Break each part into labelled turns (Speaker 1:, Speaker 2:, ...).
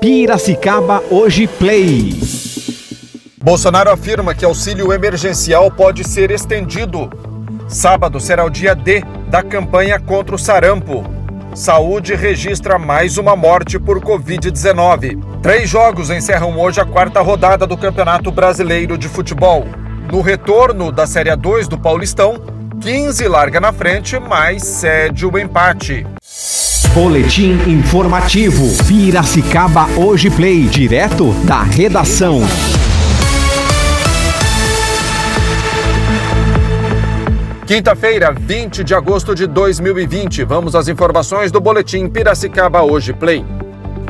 Speaker 1: Piracicaba Hoje Play.
Speaker 2: Bolsonaro afirma que auxílio emergencial pode ser estendido. Sábado será o dia D da campanha contra o sarampo. Saúde registra mais uma morte por Covid-19. Três jogos encerram hoje a quarta rodada do Campeonato Brasileiro de Futebol. No retorno da Série 2 do Paulistão, 15 larga na frente, mas cede o empate.
Speaker 1: Boletim informativo. Piracicaba Hoje Play, direto da redação.
Speaker 2: Quinta-feira, 20 de agosto de 2020. Vamos às informações do Boletim Piracicaba Hoje Play.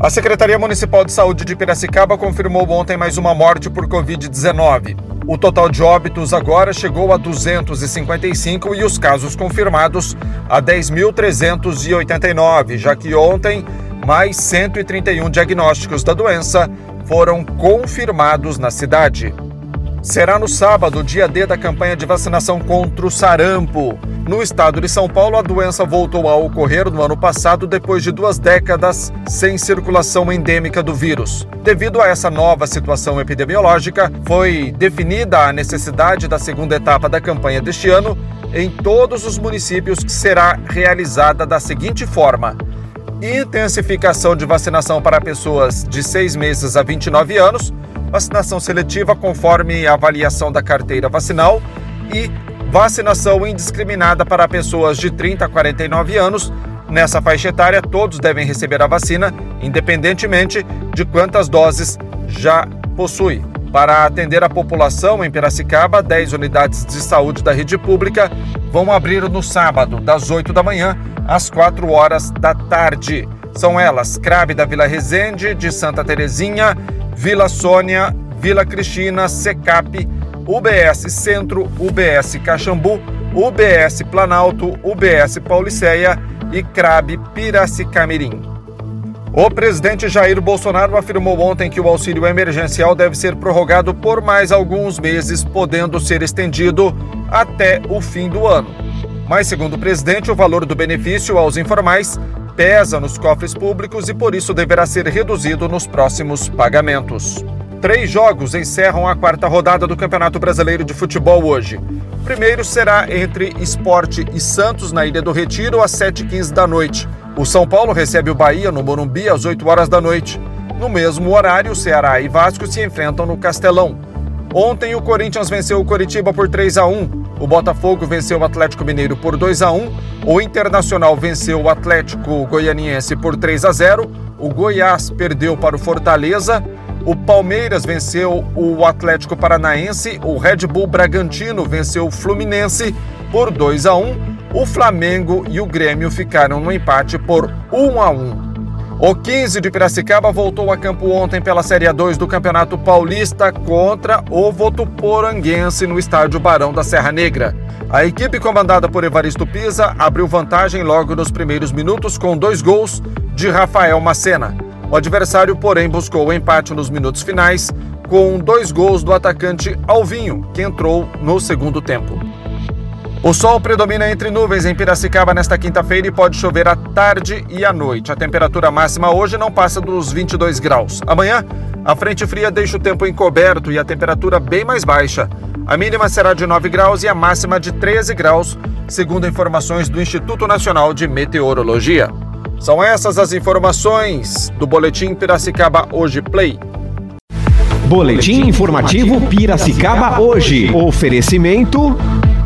Speaker 2: A Secretaria Municipal de Saúde de Piracicaba confirmou ontem mais uma morte por Covid-19. O total de óbitos agora chegou a 255 e os casos confirmados a 10.389, já que ontem mais 131 diagnósticos da doença foram confirmados na cidade. Será no sábado, dia D da campanha de vacinação contra o sarampo. No estado de São Paulo, a doença voltou a ocorrer no ano passado depois de duas décadas sem circulação endêmica do vírus. Devido a essa nova situação epidemiológica, foi definida a necessidade da segunda etapa da campanha deste ano em todos os municípios, que será realizada da seguinte forma: intensificação de vacinação para pessoas de 6 meses a 29 anos, vacinação seletiva conforme a avaliação da carteira vacinal e Vacinação indiscriminada para pessoas de 30 a 49 anos. Nessa faixa etária, todos devem receber a vacina, independentemente de quantas doses já possui. Para atender a população em Piracicaba, 10 unidades de saúde da rede pública vão abrir no sábado, das 8 da manhã às 4 horas da tarde. São elas Crabe da Vila Resende, de Santa Terezinha, Vila Sônia, Vila Cristina, Secap, UBS Centro, UBS Caxambu, UBS Planalto, UBS Pauliceia e CRAB Piracicamirim. O presidente Jair Bolsonaro afirmou ontem que o auxílio emergencial deve ser prorrogado por mais alguns meses, podendo ser estendido até o fim do ano. Mas, segundo o presidente, o valor do benefício aos informais pesa nos cofres públicos e por isso deverá ser reduzido nos próximos pagamentos. Três jogos encerram a quarta rodada do Campeonato Brasileiro de Futebol hoje. O primeiro será entre Esporte e Santos, na Ilha do Retiro, às 7h15 da noite. O São Paulo recebe o Bahia no Morumbi às 8 horas da noite. No mesmo horário, Ceará e Vasco se enfrentam no Castelão. Ontem, o Corinthians venceu o Coritiba por 3 a 1. O Botafogo venceu o Atlético Mineiro por 2 a 1. O Internacional venceu o Atlético Goianiense por 3 a 0. O Goiás perdeu para o Fortaleza o Palmeiras venceu o Atlético Paranaense, o Red Bull Bragantino venceu o Fluminense por 2 a 1. O Flamengo e o Grêmio ficaram no empate por 1 a 1. O 15 de Piracicaba voltou a campo ontem pela Série A2 do Campeonato Paulista contra o Votuporanguense no estádio Barão da Serra Negra. A equipe comandada por Evaristo Pisa abriu vantagem logo nos primeiros minutos com dois gols de Rafael Macena. O adversário, porém, buscou o empate nos minutos finais com dois gols do atacante Alvinho, que entrou no segundo tempo. O sol predomina entre nuvens em Piracicaba nesta quinta-feira e pode chover à tarde e à noite. A temperatura máxima hoje não passa dos 22 graus. Amanhã, a frente fria deixa o tempo encoberto e a temperatura bem mais baixa. A mínima será de 9 graus e a máxima de 13 graus, segundo informações do Instituto Nacional de Meteorologia. São essas as informações do Boletim Piracicaba Hoje Play.
Speaker 1: Boletim informativo Piracicaba Hoje. Oferecimento.